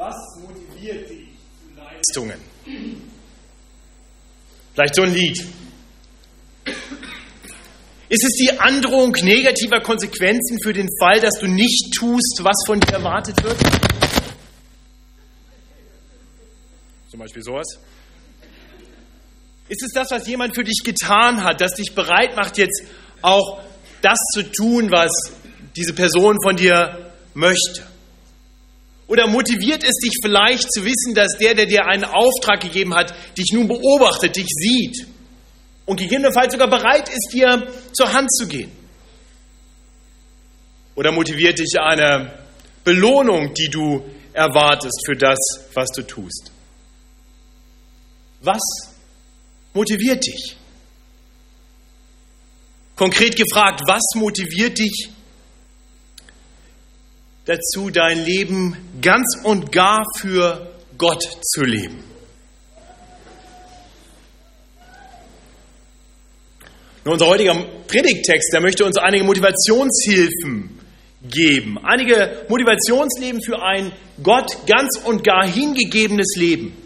Was motiviert dich zu Leistungen? Vielleicht so ein Lied. Ist es die Androhung negativer Konsequenzen für den Fall, dass du nicht tust, was von dir erwartet wird? Zum Beispiel sowas. Ist es das, was jemand für dich getan hat, das dich bereit macht, jetzt auch das zu tun, was diese Person von dir möchte? Oder motiviert es dich vielleicht zu wissen, dass der, der dir einen Auftrag gegeben hat, dich nun beobachtet, dich sieht und gegebenenfalls sogar bereit ist, dir zur Hand zu gehen? Oder motiviert dich eine Belohnung, die du erwartest für das, was du tust? Was motiviert dich? Konkret gefragt, was motiviert dich dazu, dein Leben ganz und gar für Gott zu leben? Nun, unser heutiger Predigttext, der möchte uns einige Motivationshilfen geben. Einige Motivationsleben für ein Gott ganz und gar hingegebenes Leben.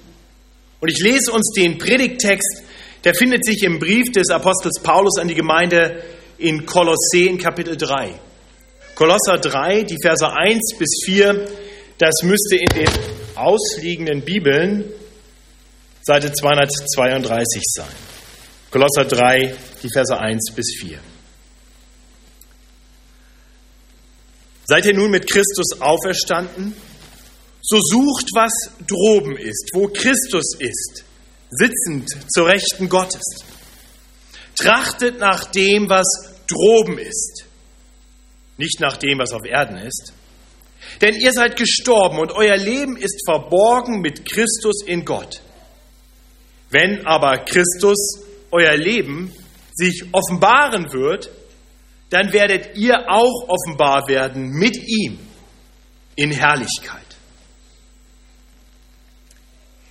Und ich lese uns den Predigttext, der findet sich im Brief des Apostels Paulus an die Gemeinde in Kolossä in Kapitel 3. Kolosser 3, die Verse 1 bis 4, das müsste in den ausliegenden Bibeln Seite 232 sein. Kolosser 3, die Verse 1 bis 4. Seid ihr nun mit Christus auferstanden? So sucht, was droben ist, wo Christus ist, sitzend zur Rechten Gottes. Trachtet nach dem, was droben ist, nicht nach dem, was auf Erden ist. Denn ihr seid gestorben und euer Leben ist verborgen mit Christus in Gott. Wenn aber Christus, euer Leben, sich offenbaren wird, dann werdet ihr auch offenbar werden mit ihm in Herrlichkeit.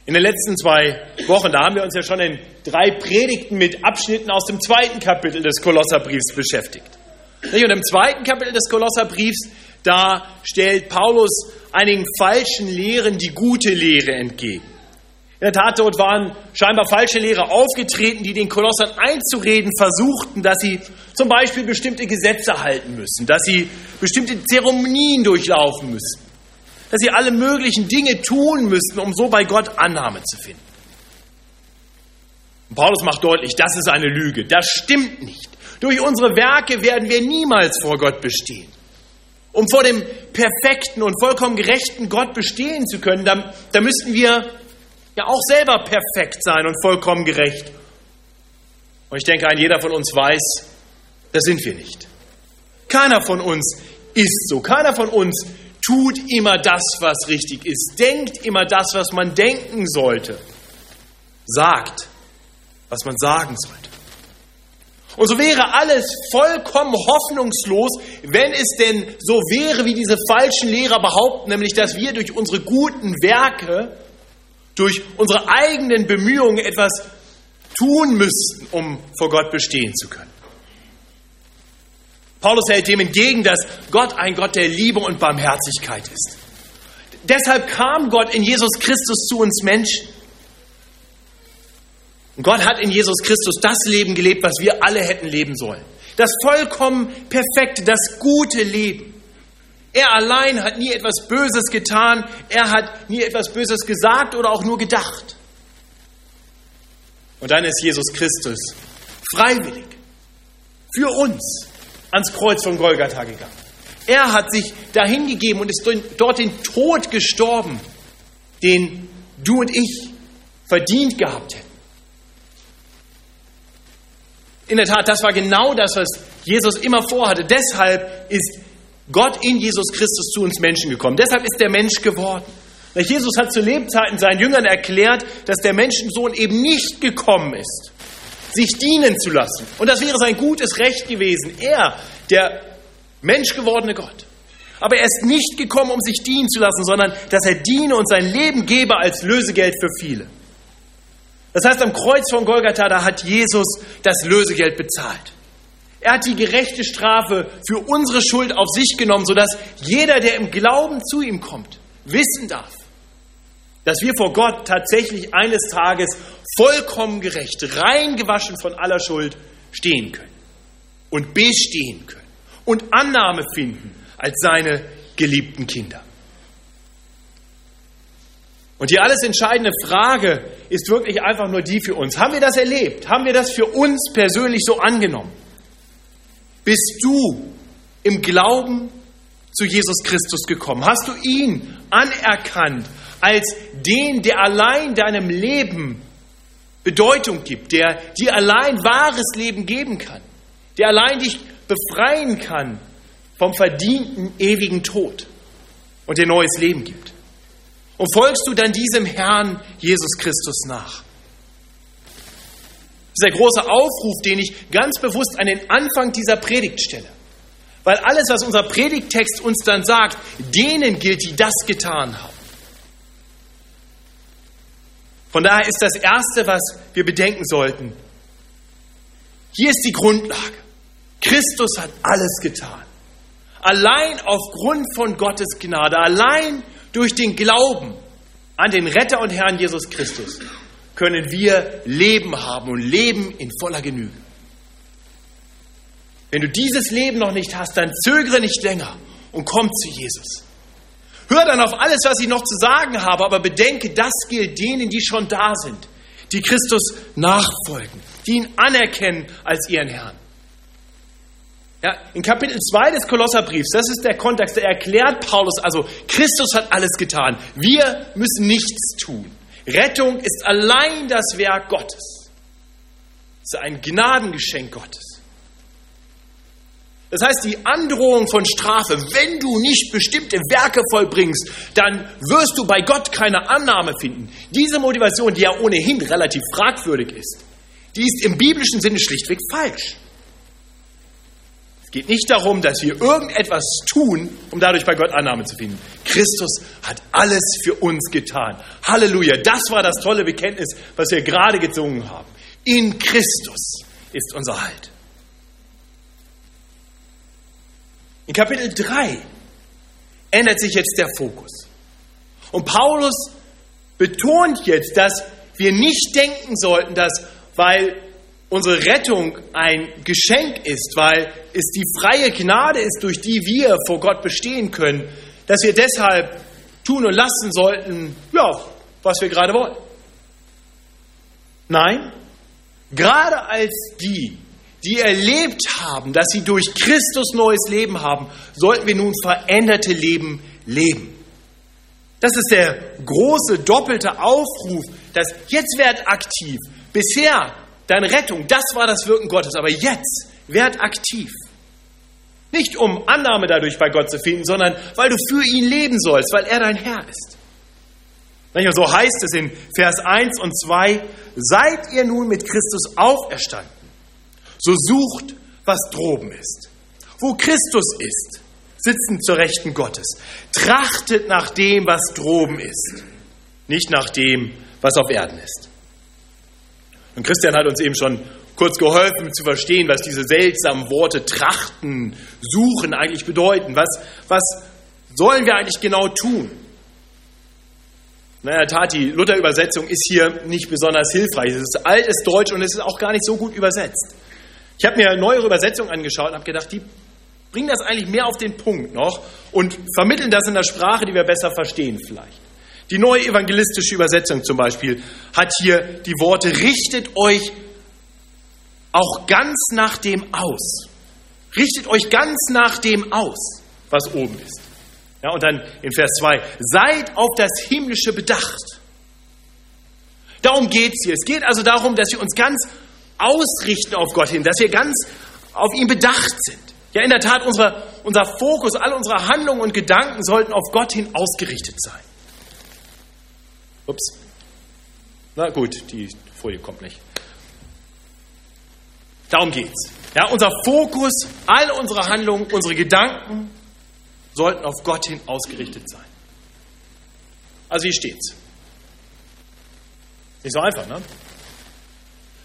In den letzten zwei Wochen, da haben wir uns ja schon in drei Predigten mit Abschnitten aus dem zweiten Kapitel des Kolosserbriefs beschäftigt. Und im zweiten Kapitel des Kolosserbriefs, da stellt Paulus einigen falschen Lehren die gute Lehre entgegen. In der Tat, dort waren scheinbar falsche Lehrer aufgetreten, die den Kolossern einzureden versuchten, dass sie zum Beispiel bestimmte Gesetze halten müssen, dass sie bestimmte Zeremonien durchlaufen müssen dass sie alle möglichen Dinge tun müssten, um so bei Gott Annahme zu finden. Und Paulus macht deutlich, das ist eine Lüge, das stimmt nicht. Durch unsere Werke werden wir niemals vor Gott bestehen. Um vor dem perfekten und vollkommen gerechten Gott bestehen zu können, da, da müssten wir ja auch selber perfekt sein und vollkommen gerecht. Und ich denke, ein jeder von uns weiß, das sind wir nicht. Keiner von uns ist so. Keiner von uns tut immer das, was richtig ist, denkt immer das, was man denken sollte, sagt, was man sagen sollte. Und so wäre alles vollkommen hoffnungslos, wenn es denn so wäre, wie diese falschen Lehrer behaupten, nämlich dass wir durch unsere guten Werke, durch unsere eigenen Bemühungen etwas tun müssten, um vor Gott bestehen zu können. Paulus hält dem entgegen, dass Gott ein Gott der Liebe und Barmherzigkeit ist. Deshalb kam Gott in Jesus Christus zu uns Menschen. Und Gott hat in Jesus Christus das Leben gelebt, was wir alle hätten leben sollen. Das vollkommen perfekte, das gute Leben. Er allein hat nie etwas Böses getan, er hat nie etwas Böses gesagt oder auch nur gedacht. Und dann ist Jesus Christus freiwillig für uns ans Kreuz von Golgatha gegangen. Er hat sich dahingegeben und ist dort den Tod gestorben, den du und ich verdient gehabt hätten. In der Tat, das war genau das, was Jesus immer vorhatte. Deshalb ist Gott in Jesus Christus zu uns Menschen gekommen. Deshalb ist der Mensch geworden. Jesus hat zu Lebzeiten seinen Jüngern erklärt, dass der Menschensohn eben nicht gekommen ist, sich dienen zu lassen. Und das wäre sein gutes Recht gewesen. Er, der menschgewordene Gott. Aber er ist nicht gekommen, um sich dienen zu lassen, sondern dass er diene und sein Leben gebe als Lösegeld für viele. Das heißt, am Kreuz von Golgatha, da hat Jesus das Lösegeld bezahlt. Er hat die gerechte Strafe für unsere Schuld auf sich genommen, sodass jeder, der im Glauben zu ihm kommt, wissen darf, dass wir vor Gott tatsächlich eines Tages vollkommen gerecht, rein gewaschen von aller Schuld stehen können und bestehen können und Annahme finden als seine geliebten Kinder. Und die alles entscheidende Frage ist wirklich einfach nur die für uns. Haben wir das erlebt? Haben wir das für uns persönlich so angenommen? Bist du im Glauben zu Jesus Christus gekommen? Hast du ihn anerkannt als den, der allein deinem Leben Bedeutung gibt, der dir allein wahres Leben geben kann, der allein dich befreien kann vom verdienten ewigen Tod und dir neues Leben gibt? Und folgst du dann diesem Herrn Jesus Christus nach? Das ist der große Aufruf, den ich ganz bewusst an den Anfang dieser Predigt stelle. Weil alles, was unser Predigttext uns dann sagt, denen gilt, die das getan haben. Von daher ist das Erste, was wir bedenken sollten, hier ist die Grundlage. Christus hat alles getan. Allein aufgrund von Gottes Gnade, allein durch den Glauben an den Retter und Herrn Jesus Christus können wir Leben haben und Leben in voller Genüge. Wenn du dieses Leben noch nicht hast, dann zögere nicht länger und komm zu Jesus. Hör dann auf alles, was ich noch zu sagen habe, aber bedenke, das gilt denen, die schon da sind, die Christus nachfolgen, die ihn anerkennen als ihren Herrn. Ja, in Kapitel 2 des Kolosserbriefs, das ist der Kontext, da erklärt Paulus also, Christus hat alles getan. Wir müssen nichts tun. Rettung ist allein das Werk Gottes. Es ist ein Gnadengeschenk Gottes. Das heißt, die Androhung von Strafe, wenn du nicht bestimmte Werke vollbringst, dann wirst du bei Gott keine Annahme finden. Diese Motivation, die ja ohnehin relativ fragwürdig ist, die ist im biblischen Sinne schlichtweg falsch geht nicht darum, dass wir irgendetwas tun, um dadurch bei Gott Annahme zu finden. Christus hat alles für uns getan. Halleluja. Das war das tolle Bekenntnis, was wir gerade gesungen haben. In Christus ist unser Halt. In Kapitel 3 ändert sich jetzt der Fokus. Und Paulus betont jetzt, dass wir nicht denken sollten, dass weil unsere Rettung ein Geschenk ist, weil es die freie Gnade ist, durch die wir vor Gott bestehen können, dass wir deshalb tun und lassen sollten, ja, was wir gerade wollen. Nein, gerade als die, die erlebt haben, dass sie durch Christus neues Leben haben, sollten wir nun veränderte Leben leben. Das ist der große doppelte Aufruf, dass jetzt werd aktiv. Bisher Deine Rettung, das war das Wirken Gottes. Aber jetzt werd aktiv. Nicht um Annahme dadurch bei Gott zu finden, sondern weil du für ihn leben sollst, weil er dein Herr ist. So heißt es in Vers 1 und 2, seid ihr nun mit Christus auferstanden, so sucht, was droben ist. Wo Christus ist, sitzend zur Rechten Gottes. Trachtet nach dem, was droben ist, nicht nach dem, was auf Erden ist. Und Christian hat uns eben schon kurz geholfen zu verstehen, was diese seltsamen Worte trachten, suchen eigentlich bedeuten. Was, was sollen wir eigentlich genau tun? Na, in der Tat, die Luther-Übersetzung ist hier nicht besonders hilfreich. Es ist altes Deutsch und es ist auch gar nicht so gut übersetzt. Ich habe mir neuere Übersetzungen angeschaut und habe gedacht, die bringen das eigentlich mehr auf den Punkt noch und vermitteln das in der Sprache, die wir besser verstehen vielleicht. Die neue evangelistische Übersetzung zum Beispiel hat hier die Worte, richtet euch auch ganz nach dem aus. Richtet euch ganz nach dem aus, was oben ist. Ja, und dann in Vers 2, seid auf das Himmlische bedacht. Darum geht es hier. Es geht also darum, dass wir uns ganz ausrichten auf Gott hin, dass wir ganz auf ihn bedacht sind. Ja, in der Tat, unser, unser Fokus, all unsere Handlungen und Gedanken sollten auf Gott hin ausgerichtet sein. Ups. Na gut, die Folie kommt nicht. Darum geht's. Ja, unser Fokus, all unsere Handlungen, unsere Gedanken sollten auf Gott hin ausgerichtet sein. Also hier steht's. Nicht so einfach, ne?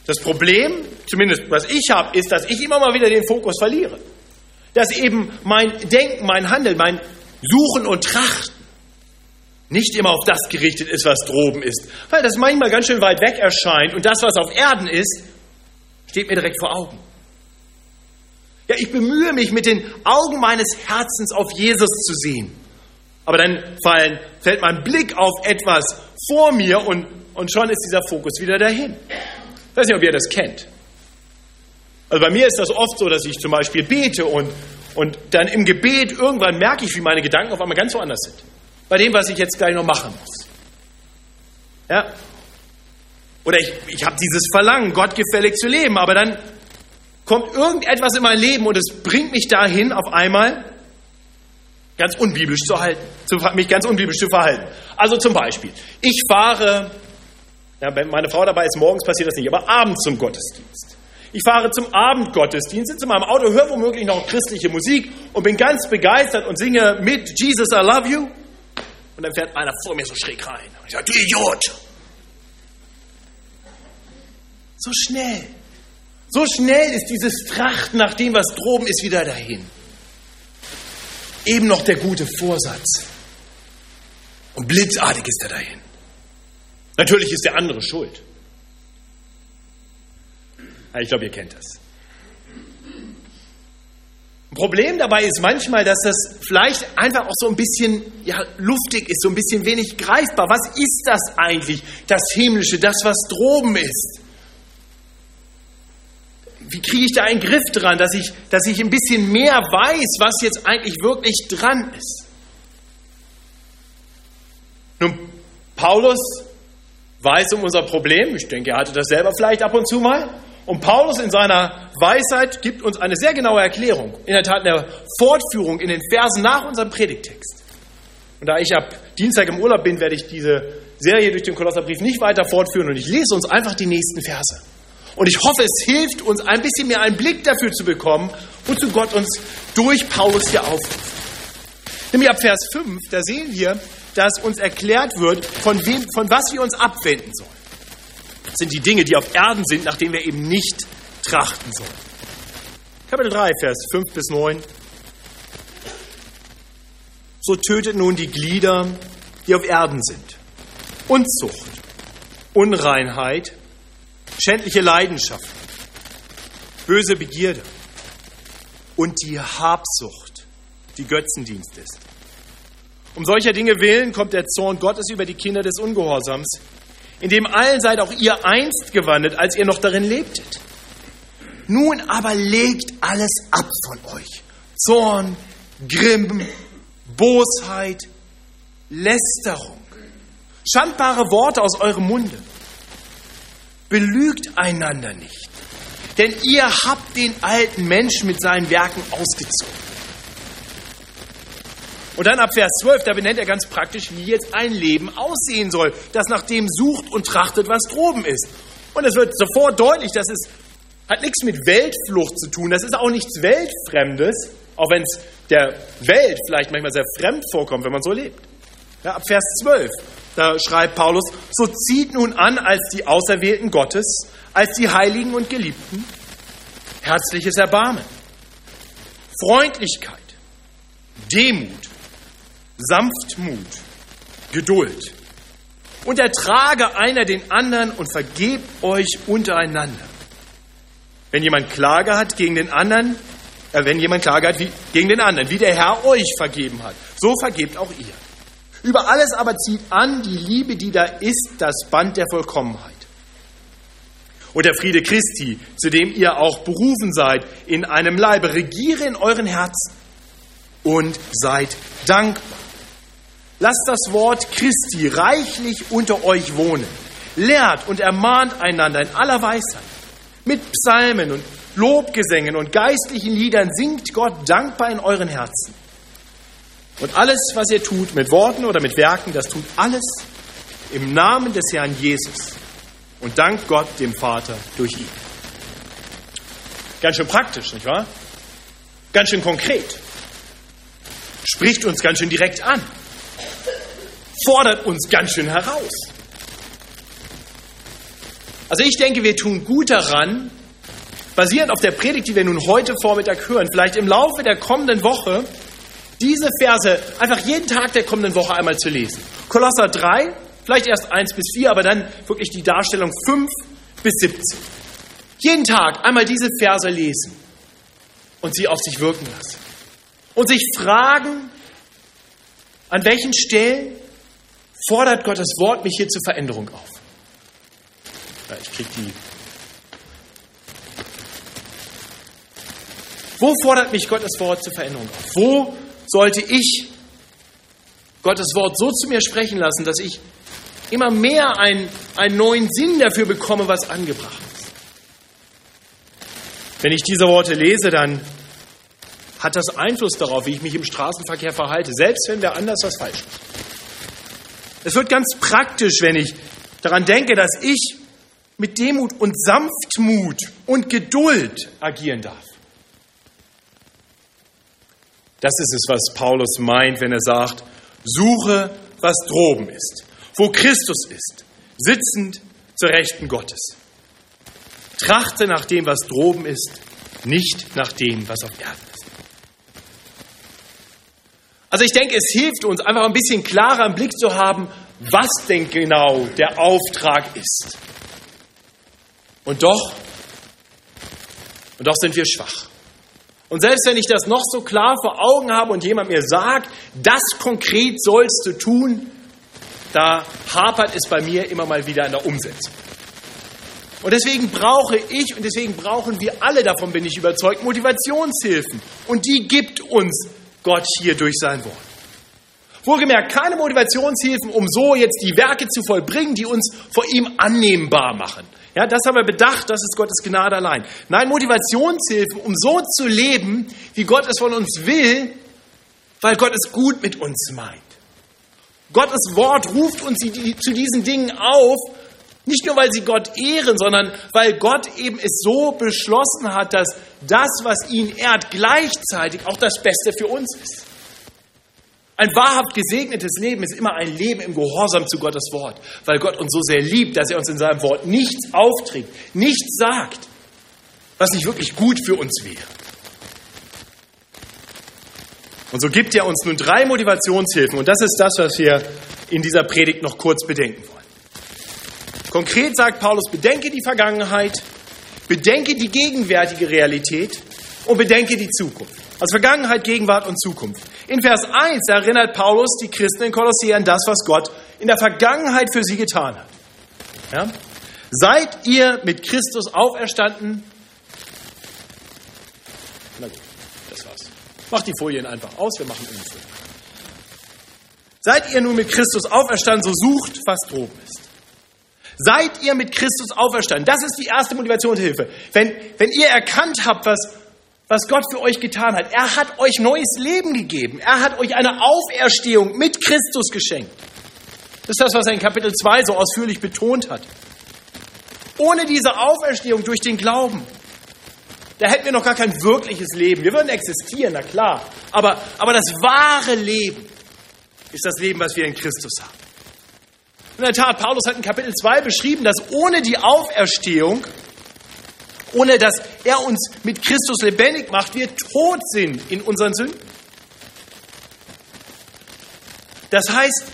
Das Problem, zumindest was ich habe, ist, dass ich immer mal wieder den Fokus verliere. Dass eben mein Denken, mein Handeln, mein Suchen und Trachten nicht immer auf das gerichtet ist, was droben ist, weil das manchmal ganz schön weit weg erscheint und das, was auf Erden ist, steht mir direkt vor Augen. Ja, ich bemühe mich mit den Augen meines Herzens auf Jesus zu sehen. Aber dann fallen, fällt mein Blick auf etwas vor mir und, und schon ist dieser Fokus wieder dahin. Ich weiß nicht, ob ihr das kennt. Also bei mir ist das oft so, dass ich zum Beispiel bete und, und dann im Gebet irgendwann merke ich, wie meine Gedanken auf einmal ganz woanders sind. Bei dem, was ich jetzt gleich noch machen muss. Ja? Oder ich, ich habe dieses Verlangen, gottgefällig zu leben, aber dann kommt irgendetwas in mein Leben und es bringt mich dahin, auf einmal ganz unbiblisch zu halten, zu, mich ganz unbiblisch zu verhalten. Also zum Beispiel, ich fahre, ja, meine Frau dabei ist, morgens passiert das nicht, aber abends zum Gottesdienst. Ich fahre zum Abendgottesdienst, sitze in meinem Auto, höre womöglich noch christliche Musik und bin ganz begeistert und singe mit Jesus, I love you. Und dann fährt einer vor mir so schräg rein. Und ich sage, du Idiot! So schnell. So schnell ist dieses Trachten nach dem, was droben ist, wieder dahin. Eben noch der gute Vorsatz. Und blitzartig ist er dahin. Natürlich ist der andere schuld. Ich glaube, ihr kennt das. Problem dabei ist manchmal, dass das vielleicht einfach auch so ein bisschen ja, luftig ist, so ein bisschen wenig greifbar. Was ist das eigentlich, das Himmlische, das, was droben ist? Wie kriege ich da einen Griff dran, dass ich, dass ich ein bisschen mehr weiß, was jetzt eigentlich wirklich dran ist? Nun, Paulus weiß um unser Problem. Ich denke, er hatte das selber vielleicht ab und zu mal. Und Paulus in seiner Weisheit gibt uns eine sehr genaue Erklärung. In der Tat eine Fortführung in den Versen nach unserem Predigtext. Und da ich ab Dienstag im Urlaub bin, werde ich diese Serie durch den Kolosserbrief nicht weiter fortführen und ich lese uns einfach die nächsten Verse. Und ich hoffe, es hilft uns ein bisschen mehr einen Blick dafür zu bekommen, wozu Gott uns durch Paulus hier aufruft. Nämlich ab Vers 5, da sehen wir, dass uns erklärt wird, von, wem, von was wir uns abwenden sollen sind die Dinge, die auf Erden sind, nach denen wir eben nicht trachten sollen. Kapitel 3, Vers 5 bis 9. So tötet nun die Glieder, die auf Erden sind. Unzucht, Unreinheit, schändliche Leidenschaften, böse Begierde und die Habsucht, die Götzendienst ist. Um solcher Dinge willen kommt der Zorn Gottes über die Kinder des Ungehorsams, in dem allen seid auch ihr einst gewandelt, als ihr noch darin lebtet. Nun aber legt alles ab von euch. Zorn, Grimm, Bosheit, Lästerung, schandbare Worte aus eurem Munde. Belügt einander nicht, denn ihr habt den alten Menschen mit seinen Werken ausgezogen. Und dann ab Vers 12, da benennt er ganz praktisch, wie jetzt ein Leben aussehen soll, das nach dem sucht und trachtet, was droben ist. Und es wird sofort deutlich, dass es hat nichts mit Weltflucht zu tun, das ist auch nichts Weltfremdes, auch wenn es der Welt vielleicht manchmal sehr fremd vorkommt, wenn man so lebt. Ja, ab Vers 12, da schreibt Paulus, so zieht nun an als die Auserwählten Gottes, als die Heiligen und Geliebten, herzliches Erbarmen, Freundlichkeit, Demut, Sanftmut, Geduld. Und ertrage einer den anderen und vergebt euch untereinander. Wenn jemand Klage hat gegen den anderen, äh, wenn jemand Klage hat wie, gegen den anderen, wie der Herr euch vergeben hat, so vergebt auch ihr. Über alles aber zieht an die Liebe, die da ist, das Band der Vollkommenheit. Und der Friede Christi, zu dem ihr auch berufen seid, in einem Leibe, regiere in euren Herzen und seid dankbar. Lasst das Wort Christi reichlich unter euch wohnen. Lehrt und ermahnt einander in aller Weisheit. Mit Psalmen und Lobgesängen und geistlichen Liedern singt Gott dankbar in euren Herzen. Und alles, was ihr tut, mit Worten oder mit Werken, das tut alles im Namen des Herrn Jesus und dankt Gott dem Vater durch ihn. Ganz schön praktisch, nicht wahr? Ganz schön konkret. Spricht uns ganz schön direkt an fordert uns ganz schön heraus. Also ich denke, wir tun gut daran, basierend auf der Predigt, die wir nun heute Vormittag hören, vielleicht im Laufe der kommenden Woche diese Verse einfach jeden Tag der kommenden Woche einmal zu lesen. Kolosser 3, vielleicht erst 1 bis 4, aber dann wirklich die Darstellung 5 bis 17. Jeden Tag einmal diese Verse lesen und sie auf sich wirken lassen. Und sich fragen, an welchen Stellen fordert Gottes Wort mich hier zur Veränderung auf. Ja, ich krieg die. Wo fordert mich Gottes Wort zur Veränderung auf? Wo sollte ich Gottes Wort so zu mir sprechen lassen, dass ich immer mehr einen, einen neuen Sinn dafür bekomme, was angebracht ist? Wenn ich diese Worte lese, dann hat das Einfluss darauf, wie ich mich im Straßenverkehr verhalte, selbst wenn wer anders was falsch macht. Es wird ganz praktisch, wenn ich daran denke, dass ich mit Demut und Sanftmut und Geduld agieren darf. Das ist es, was Paulus meint, wenn er sagt, suche, was droben ist, wo Christus ist, sitzend zur Rechten Gottes. Trachte nach dem, was droben ist, nicht nach dem, was auf Erden ist. Also ich denke, es hilft uns einfach ein bisschen klarer im Blick zu haben, was denn genau der Auftrag ist. Und doch, und doch sind wir schwach. Und selbst wenn ich das noch so klar vor Augen habe und jemand mir sagt, das konkret sollst du tun, da hapert es bei mir immer mal wieder an der Umsetzung. Und deswegen brauche ich und deswegen brauchen wir alle, davon bin ich überzeugt, Motivationshilfen. Und die gibt uns Gott hier durch sein Wort. Wohlgemerkt, keine Motivationshilfen, um so jetzt die Werke zu vollbringen, die uns vor ihm annehmbar machen. Ja, das haben wir bedacht, das ist Gottes Gnade allein. Nein, Motivationshilfen, um so zu leben, wie Gott es von uns will, weil Gott es gut mit uns meint. Gottes Wort ruft uns zu diesen Dingen auf, nicht nur weil sie Gott ehren, sondern weil Gott eben es so beschlossen hat, dass das, was ihn ehrt, gleichzeitig auch das Beste für uns ist. Ein wahrhaft gesegnetes Leben ist immer ein Leben im Gehorsam zu Gottes Wort, weil Gott uns so sehr liebt, dass er uns in seinem Wort nichts aufträgt, nichts sagt, was nicht wirklich gut für uns wäre. Und so gibt er uns nun drei Motivationshilfen und das ist das, was wir in dieser Predigt noch kurz bedenken wollen. Konkret sagt Paulus, bedenke die Vergangenheit, bedenke die gegenwärtige Realität und bedenke die Zukunft. Also Vergangenheit, Gegenwart und Zukunft. In Vers 1 erinnert Paulus die Christen in Kolossee an das, was Gott in der Vergangenheit für sie getan hat. Ja? Seid ihr mit Christus auferstanden? Na gut, das war's. Macht die Folien einfach aus, wir machen Umfüllen. Seid ihr nun mit Christus auferstanden, so sucht, was droben ist. Seid ihr mit Christus auferstanden? Das ist die erste Motivationshilfe. Wenn, wenn ihr erkannt habt, was, was Gott für euch getan hat. Er hat euch neues Leben gegeben. Er hat euch eine Auferstehung mit Christus geschenkt. Das ist das, was er in Kapitel 2 so ausführlich betont hat. Ohne diese Auferstehung durch den Glauben, da hätten wir noch gar kein wirkliches Leben. Wir würden existieren, na klar. Aber, aber das wahre Leben ist das Leben, was wir in Christus haben. In der Tat, Paulus hat in Kapitel 2 beschrieben, dass ohne die Auferstehung ohne dass er uns mit Christus lebendig macht, wir tot sind in unseren Sünden. Das heißt,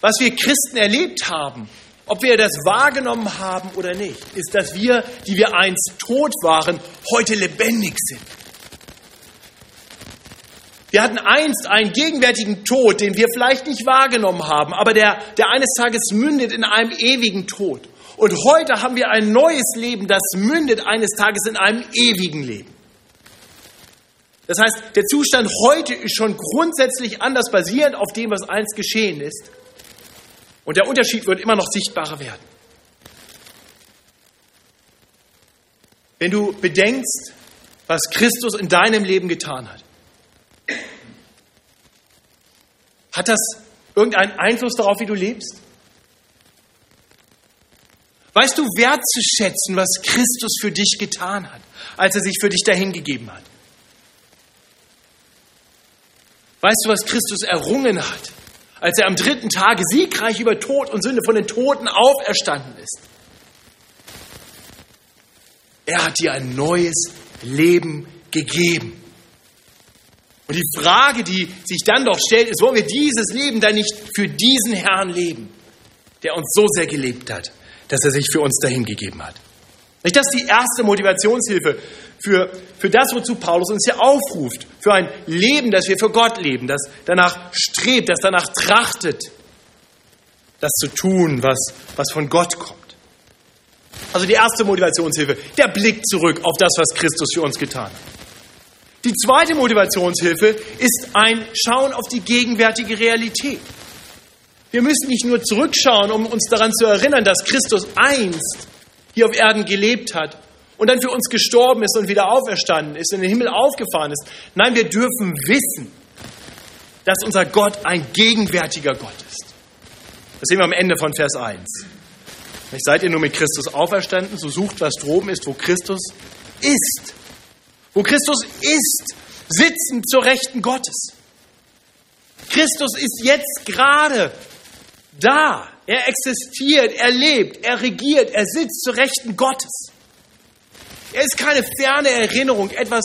was wir Christen erlebt haben, ob wir das wahrgenommen haben oder nicht, ist, dass wir, die wir einst tot waren, heute lebendig sind. Wir hatten einst einen gegenwärtigen Tod, den wir vielleicht nicht wahrgenommen haben, aber der, der eines Tages mündet in einem ewigen Tod. Und heute haben wir ein neues Leben, das mündet eines Tages in einem ewigen Leben. Das heißt, der Zustand heute ist schon grundsätzlich anders basierend auf dem, was einst geschehen ist. Und der Unterschied wird immer noch sichtbarer werden. Wenn du bedenkst, was Christus in deinem Leben getan hat, hat das irgendeinen Einfluss darauf, wie du lebst? Weißt du wertzuschätzen, was Christus für dich getan hat, als er sich für dich dahingegeben hat? Weißt du, was Christus errungen hat, als er am dritten Tage siegreich über Tod und Sünde von den Toten auferstanden ist? Er hat dir ein neues Leben gegeben. Und die Frage, die sich dann doch stellt, ist, wollen wir dieses Leben dann nicht für diesen Herrn leben, der uns so sehr gelebt hat, dass er sich für uns dahingegeben hat? Das ist die erste Motivationshilfe für, für das, wozu Paulus uns hier aufruft. Für ein Leben, das wir für Gott leben, das danach strebt, das danach trachtet, das zu tun, was, was von Gott kommt. Also die erste Motivationshilfe, der Blick zurück auf das, was Christus für uns getan hat. Die zweite Motivationshilfe ist ein Schauen auf die gegenwärtige Realität. Wir müssen nicht nur zurückschauen, um uns daran zu erinnern, dass Christus einst hier auf Erden gelebt hat und dann für uns gestorben ist und wieder auferstanden ist, in den Himmel aufgefahren ist. Nein, wir dürfen wissen, dass unser Gott ein gegenwärtiger Gott ist. Das sehen wir am Ende von Vers 1. Seid ihr nur mit Christus auferstanden, so sucht, was droben ist, wo Christus ist. Wo Christus ist, sitzend zur Rechten Gottes. Christus ist jetzt gerade da. Er existiert, er lebt, er regiert, er sitzt zur Rechten Gottes. Er ist keine ferne Erinnerung, etwas,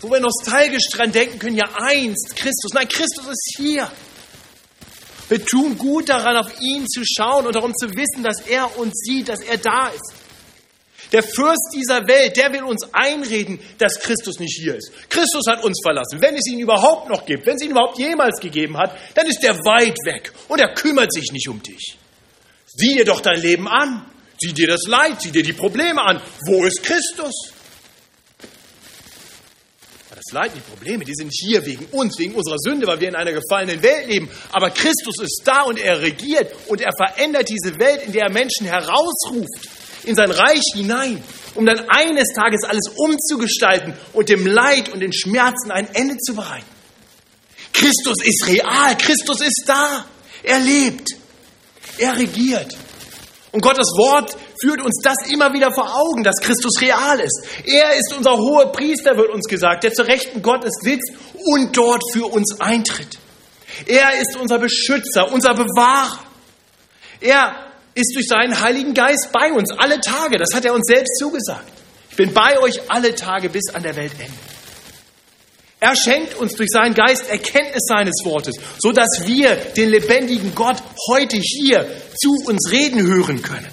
wo wir nostalgisch dran denken können, ja einst Christus. Nein, Christus ist hier. Wir tun gut daran, auf ihn zu schauen und darum zu wissen, dass er uns sieht, dass er da ist. Der Fürst dieser Welt, der will uns einreden, dass Christus nicht hier ist. Christus hat uns verlassen. Wenn es ihn überhaupt noch gibt, wenn es ihn überhaupt jemals gegeben hat, dann ist er weit weg und er kümmert sich nicht um dich. Sieh dir doch dein Leben an. Sieh dir das Leid, sieh dir die Probleme an. Wo ist Christus? Das Leid, die Probleme, die sind hier wegen uns, wegen unserer Sünde, weil wir in einer gefallenen Welt leben. Aber Christus ist da und er regiert und er verändert diese Welt, in der er Menschen herausruft, in sein Reich hinein, um dann eines Tages alles umzugestalten und dem Leid und den Schmerzen ein Ende zu bereiten. Christus ist real, Christus ist da, er lebt, er regiert. Und Gottes Wort führt uns das immer wieder vor Augen, dass Christus real ist. Er ist unser hoher Priester, wird uns gesagt, der zur Rechten Gottes sitzt und dort für uns eintritt. Er ist unser Beschützer, unser Bewahrer. Er ist durch seinen Heiligen Geist bei uns alle Tage. Das hat er uns selbst zugesagt. Ich bin bei euch alle Tage bis an der Weltende. Er schenkt uns durch seinen Geist Erkenntnis seines Wortes, so dass wir den lebendigen Gott heute hier zu uns reden hören können.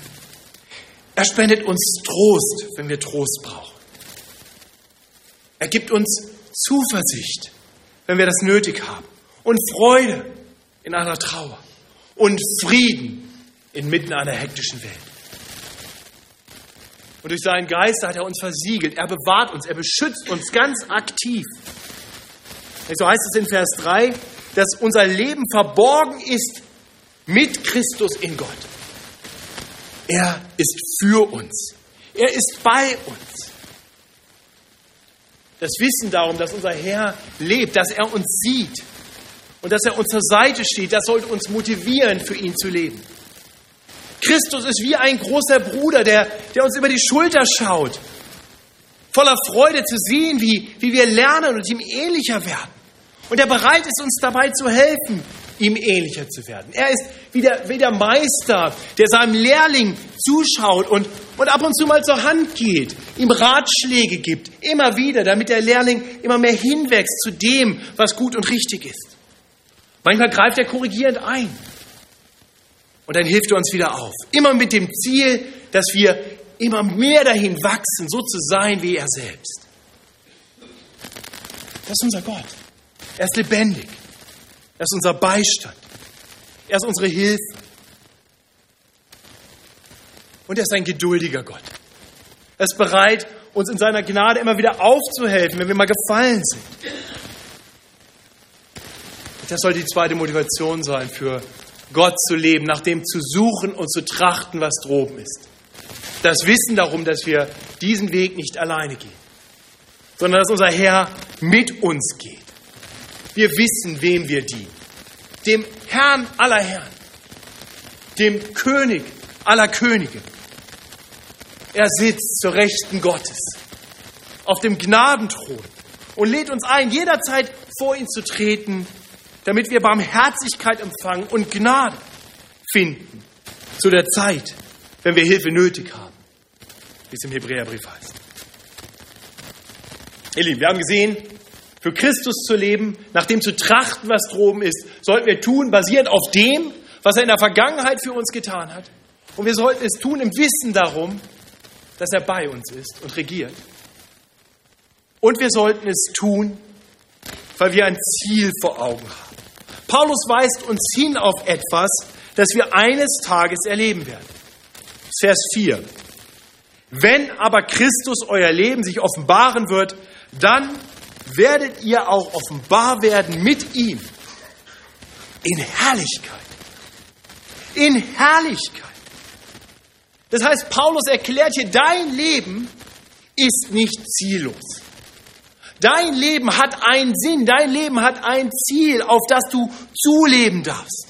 Er spendet uns Trost, wenn wir Trost brauchen. Er gibt uns Zuversicht, wenn wir das nötig haben. Und Freude in einer Trauer. Und Frieden inmitten einer hektischen Welt. Und durch seinen Geist hat er uns versiegelt. Er bewahrt uns, er beschützt uns ganz aktiv. So heißt es in Vers 3, dass unser Leben verborgen ist mit Christus in Gott. Er ist für uns. Er ist bei uns. Das Wissen darum, dass unser Herr lebt, dass er uns sieht und dass er uns zur Seite steht, das sollte uns motivieren, für ihn zu leben. Christus ist wie ein großer Bruder, der, der uns über die Schulter schaut, voller Freude zu sehen, wie, wie wir lernen und ihm ähnlicher werden. Und er bereit ist, uns dabei zu helfen, ihm ähnlicher zu werden. Er ist wie der, wie der Meister, der seinem Lehrling zuschaut und, und ab und zu mal zur Hand geht, ihm Ratschläge gibt, immer wieder, damit der Lehrling immer mehr hinwächst zu dem, was gut und richtig ist. Manchmal greift er korrigierend ein und dann hilft er uns wieder auf. Immer mit dem Ziel, dass wir immer mehr dahin wachsen, so zu sein wie er selbst. Das ist unser Gott. Er ist lebendig. Er ist unser Beistand. Er ist unsere Hilfe. Und er ist ein geduldiger Gott. Er ist bereit, uns in seiner Gnade immer wieder aufzuhelfen, wenn wir mal gefallen sind. Das soll die zweite Motivation sein, für Gott zu leben, nach dem zu suchen und zu trachten, was droben ist. Das Wissen darum, dass wir diesen Weg nicht alleine gehen, sondern dass unser Herr mit uns geht. Wir wissen, wem wir dienen. Dem Herrn aller Herren. Dem König aller Könige. Er sitzt zur Rechten Gottes auf dem Gnadenthron und lädt uns ein, jederzeit vor ihn zu treten, damit wir Barmherzigkeit empfangen und Gnade finden zu der Zeit, wenn wir Hilfe nötig haben, wie es im Hebräerbrief heißt. Ihr Lieben, wir haben gesehen, für Christus zu leben, nach dem zu trachten, was droben ist, sollten wir tun, basierend auf dem, was er in der Vergangenheit für uns getan hat. Und wir sollten es tun im Wissen darum, dass er bei uns ist und regiert. Und wir sollten es tun, weil wir ein Ziel vor Augen haben. Paulus weist uns hin auf etwas, das wir eines Tages erleben werden. Vers 4. Wenn aber Christus euer Leben sich offenbaren wird, dann werdet ihr auch offenbar werden mit ihm in Herrlichkeit. In Herrlichkeit. Das heißt, Paulus erklärt hier, dein Leben ist nicht ziellos. Dein Leben hat einen Sinn, dein Leben hat ein Ziel, auf das du zuleben darfst.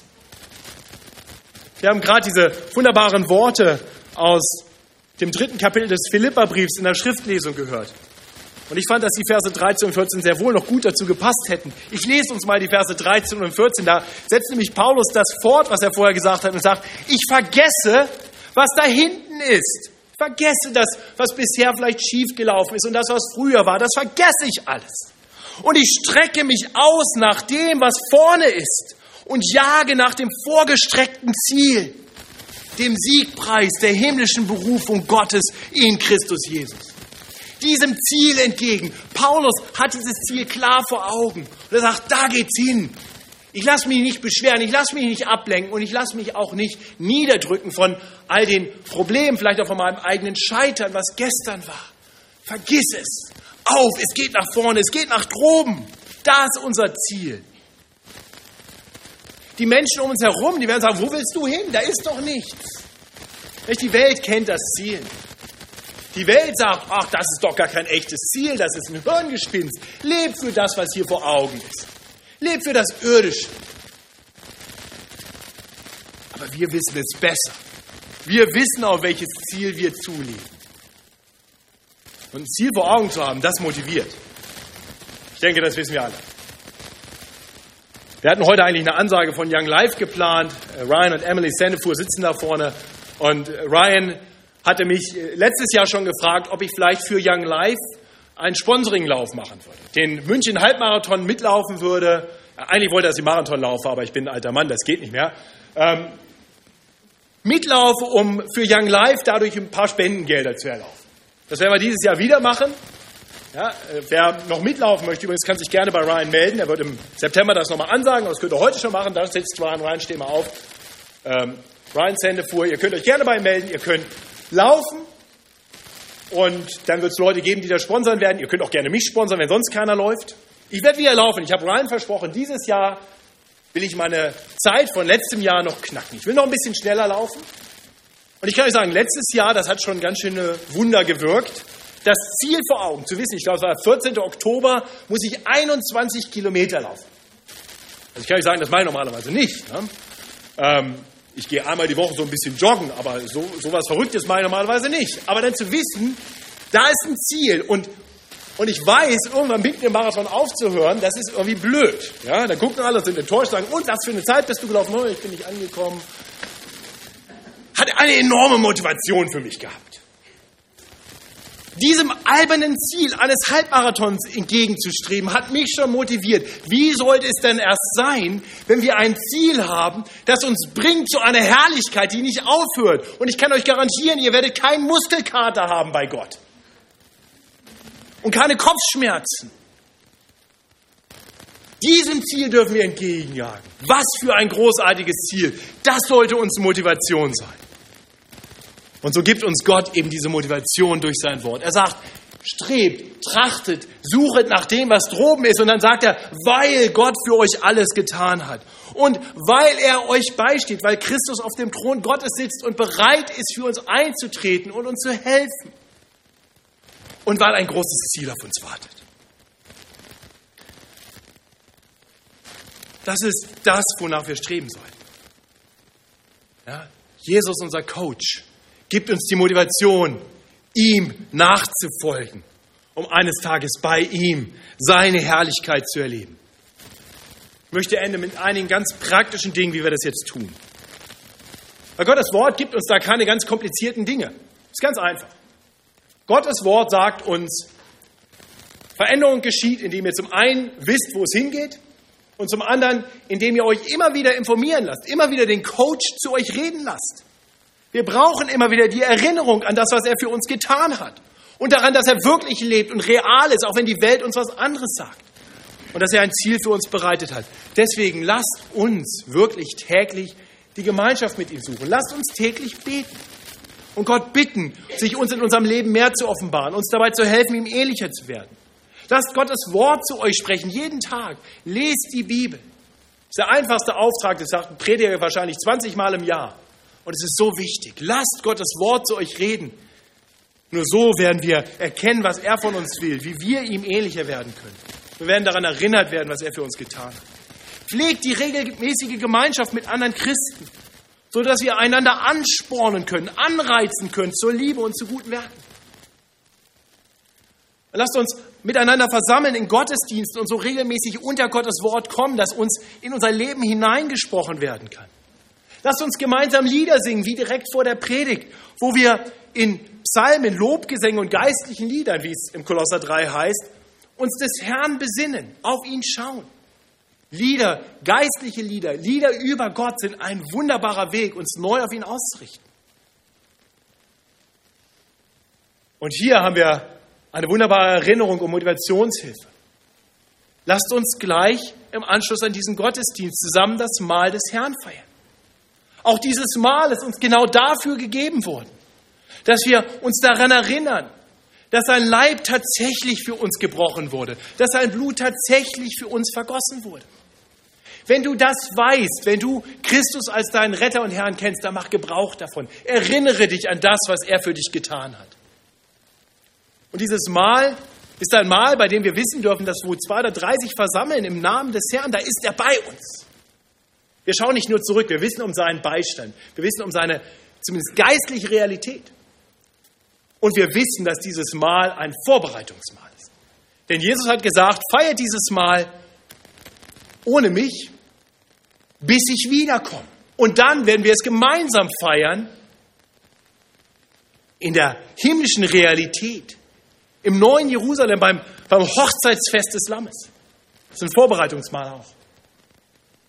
Wir haben gerade diese wunderbaren Worte aus dem dritten Kapitel des Philipperbriefs in der Schriftlesung gehört. Und ich fand, dass die Verse 13 und 14 sehr wohl noch gut dazu gepasst hätten. Ich lese uns mal die Verse 13 und 14. Da setzt nämlich Paulus das fort, was er vorher gesagt hat, und sagt, ich vergesse, was da hinten ist. Vergesse das, was bisher vielleicht schiefgelaufen ist und das, was früher war. Das vergesse ich alles. Und ich strecke mich aus nach dem, was vorne ist und jage nach dem vorgestreckten Ziel, dem Siegpreis der himmlischen Berufung Gottes in Christus Jesus diesem Ziel entgegen. Paulus hat dieses Ziel klar vor Augen. Und er sagt, da geht's hin. Ich lasse mich nicht beschweren, ich lasse mich nicht ablenken und ich lasse mich auch nicht niederdrücken von all den Problemen, vielleicht auch von meinem eigenen Scheitern, was gestern war. Vergiss es. Auf, es geht nach vorne, es geht nach droben. Da ist unser Ziel. Die Menschen um uns herum, die werden sagen, wo willst du hin? Da ist doch nichts. Die Welt kennt das Ziel. Die Welt sagt, ach, das ist doch gar kein echtes Ziel, das ist ein Hirngespinst. Leb für das, was hier vor Augen ist. Leb für das Irdische. Aber wir wissen es besser. Wir wissen, auf welches Ziel wir zuleben. Und ein Ziel vor Augen zu haben, das motiviert. Ich denke, das wissen wir alle. Wir hatten heute eigentlich eine Ansage von Young Life geplant. Äh, Ryan und Emily Sandefur sitzen da vorne. Und äh, Ryan hatte mich äh, letztes Jahr schon gefragt, ob ich vielleicht für Young Life einen Sponsoringlauf machen würde. Den München Halbmarathon mitlaufen würde. Eigentlich wollte er, dass ich Marathon laufe, aber ich bin ein alter Mann, das geht nicht mehr. Ähm, mitlaufe, um für Young Life dadurch ein paar Spendengelder zu erlaufen. Das werden wir dieses Jahr wieder machen. Ja, äh, wer noch mitlaufen möchte, übrigens kann sich gerne bei Ryan melden. Er wird im September das nochmal ansagen, das könnt ihr heute schon machen. Da sitzt Ryan. Ryan, steh mal auf. Ähm, Ryan Sendefuhr, ihr könnt euch gerne bei ihm melden. Ihr könnt laufen. Und dann wird es Leute geben, die da sponsern werden. Ihr könnt auch gerne mich sponsern, wenn sonst keiner läuft. Ich werde wieder laufen. Ich habe Ryan versprochen, dieses Jahr will ich meine Zeit von letztem Jahr noch knacken. Ich will noch ein bisschen schneller laufen. Und ich kann euch sagen, letztes Jahr, das hat schon ganz schöne Wunder gewirkt. Das Ziel vor Augen, zu wissen, ich glaube, es war 14. Oktober, muss ich 21 Kilometer laufen. Also ich kann euch sagen, das mache ich normalerweise nicht. Ne? Ähm, ich gehe einmal die Woche so ein bisschen joggen, aber so, was Verrücktes mache ich normalerweise nicht. Aber dann zu wissen, da ist ein Ziel und, und ich weiß, irgendwann mit dem Marathon aufzuhören, das ist irgendwie blöd. Ja, dann gucken alle, sind enttäuscht, sagen, und was für eine Zeit bist du gelaufen? Oh, ich bin nicht angekommen. Hat eine enorme Motivation für mich gehabt diesem albernen Ziel eines Halbmarathons entgegenzustreben, hat mich schon motiviert. Wie sollte es denn erst sein, wenn wir ein Ziel haben, das uns bringt zu einer Herrlichkeit, die nicht aufhört? Und ich kann euch garantieren, ihr werdet keinen Muskelkater haben bei Gott. Und keine Kopfschmerzen. Diesem Ziel dürfen wir entgegenjagen. Was für ein großartiges Ziel. Das sollte uns Motivation sein. Und so gibt uns Gott eben diese Motivation durch sein Wort. Er sagt, strebt, trachtet, suchet nach dem, was droben ist. Und dann sagt er, weil Gott für euch alles getan hat. Und weil er euch beisteht, weil Christus auf dem Thron Gottes sitzt und bereit ist, für uns einzutreten und uns zu helfen. Und weil ein großes Ziel auf uns wartet. Das ist das, wonach wir streben sollen. Ja? Jesus, unser Coach, gibt uns die Motivation, ihm nachzufolgen, um eines Tages bei ihm seine Herrlichkeit zu erleben. Ich möchte enden mit einigen ganz praktischen Dingen, wie wir das jetzt tun. Weil Gottes Wort gibt uns da keine ganz komplizierten Dinge. Ist ganz einfach. Gottes Wort sagt uns, Veränderung geschieht, indem ihr zum einen wisst, wo es hingeht und zum anderen, indem ihr euch immer wieder informieren lasst, immer wieder den Coach zu euch reden lasst. Wir brauchen immer wieder die Erinnerung an das, was er für uns getan hat und daran, dass er wirklich lebt und real ist, auch wenn die Welt uns was anderes sagt und dass er ein Ziel für uns bereitet hat. Deswegen lasst uns wirklich täglich die Gemeinschaft mit ihm suchen. Lasst uns täglich beten und Gott bitten, sich uns in unserem Leben mehr zu offenbaren, uns dabei zu helfen, ihm ähnlicher zu werden. Lasst Gottes Wort zu euch sprechen, jeden Tag. Lest die Bibel. Das ist der einfachste Auftrag, das sagt ein Prediger wahrscheinlich 20 Mal im Jahr. Und es ist so wichtig. Lasst Gottes Wort zu euch reden. Nur so werden wir erkennen, was er von uns will, wie wir ihm ähnlicher werden können. Wir werden daran erinnert werden, was er für uns getan hat. Pflegt die regelmäßige Gemeinschaft mit anderen Christen, sodass wir einander anspornen können, anreizen können zur Liebe und zu guten Werken. Lasst uns miteinander versammeln in Gottesdiensten und so regelmäßig unter Gottes Wort kommen, dass uns in unser Leben hineingesprochen werden kann. Lasst uns gemeinsam Lieder singen, wie direkt vor der Predigt, wo wir in Psalmen, Lobgesängen und geistlichen Liedern, wie es im Kolosser 3 heißt, uns des Herrn besinnen, auf ihn schauen. Lieder, geistliche Lieder, Lieder über Gott sind ein wunderbarer Weg, uns neu auf ihn auszurichten. Und hier haben wir eine wunderbare Erinnerung und Motivationshilfe. Lasst uns gleich im Anschluss an diesen Gottesdienst zusammen das Mahl des Herrn feiern. Auch dieses Mahl ist uns genau dafür gegeben worden, dass wir uns daran erinnern, dass sein Leib tatsächlich für uns gebrochen wurde, dass sein Blut tatsächlich für uns vergossen wurde. Wenn du das weißt, wenn du Christus als deinen Retter und Herrn kennst, dann mach Gebrauch davon. Erinnere dich an das, was er für dich getan hat. Und dieses Mal ist ein Mal, bei dem wir wissen dürfen, dass wo zwei oder drei sich versammeln im Namen des Herrn, da ist er bei uns. Wir schauen nicht nur zurück, wir wissen um seinen Beistand, wir wissen um seine zumindest geistliche Realität. Und wir wissen, dass dieses Mal ein Vorbereitungsmahl ist. Denn Jesus hat gesagt, feiert dieses Mal ohne mich, bis ich wiederkomme. Und dann werden wir es gemeinsam feiern in der himmlischen Realität im neuen Jerusalem beim, beim Hochzeitsfest des Lammes. Das ist ein Vorbereitungsmahl auch.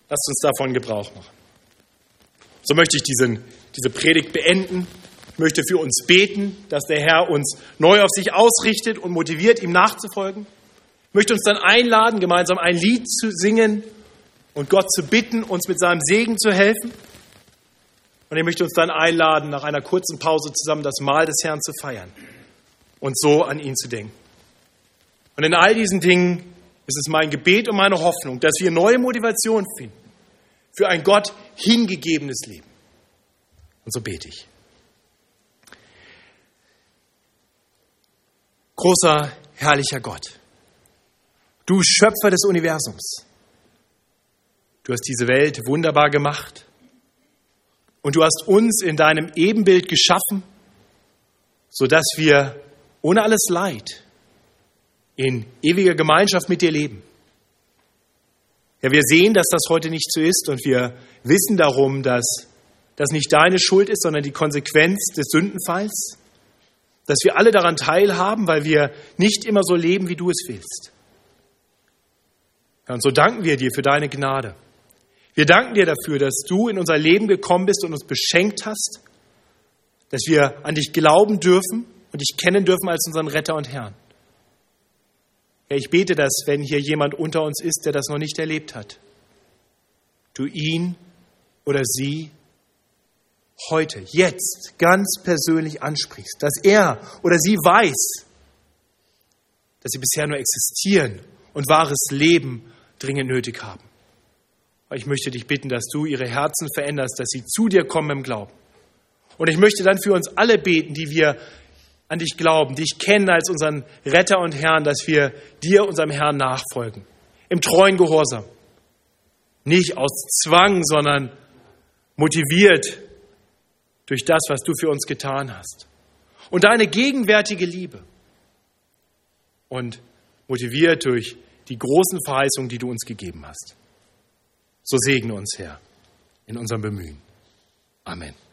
Lasst uns davon Gebrauch machen. So möchte ich diesen, diese Predigt beenden. Ich möchte für uns beten, dass der Herr uns neu auf sich ausrichtet und motiviert, ihm nachzufolgen. Ich möchte uns dann einladen, gemeinsam ein Lied zu singen und Gott zu bitten, uns mit seinem Segen zu helfen. Und ich möchte uns dann einladen, nach einer kurzen Pause zusammen das Mahl des Herrn zu feiern und so an ihn zu denken. Und in all diesen Dingen ist es mein Gebet und meine Hoffnung, dass wir neue Motivation finden für ein Gott hingegebenes Leben. Und so bete ich. Großer, herrlicher Gott, du Schöpfer des Universums, du hast diese Welt wunderbar gemacht und du hast uns in deinem Ebenbild geschaffen, sodass wir ohne alles Leid, in ewiger Gemeinschaft mit dir leben. Ja, wir sehen, dass das heute nicht so ist und wir wissen darum, dass das nicht deine Schuld ist, sondern die Konsequenz des Sündenfalls, dass wir alle daran teilhaben, weil wir nicht immer so leben, wie du es willst. Ja, und so danken wir dir für deine Gnade. Wir danken dir dafür, dass du in unser Leben gekommen bist und uns beschenkt hast, dass wir an dich glauben dürfen und dich kennen dürfen als unseren Retter und Herrn. Ich bete, dass, wenn hier jemand unter uns ist, der das noch nicht erlebt hat, du ihn oder sie heute, jetzt ganz persönlich ansprichst, dass er oder sie weiß, dass sie bisher nur existieren und wahres Leben dringend nötig haben. Ich möchte dich bitten, dass du ihre Herzen veränderst, dass sie zu dir kommen im Glauben. Und ich möchte dann für uns alle beten, die wir an dich glauben, dich kennen als unseren Retter und Herrn, dass wir dir, unserem Herrn, nachfolgen. Im treuen Gehorsam. Nicht aus Zwang, sondern motiviert durch das, was du für uns getan hast. Und deine gegenwärtige Liebe. Und motiviert durch die großen Verheißungen, die du uns gegeben hast. So segne uns, Herr, in unserem Bemühen. Amen.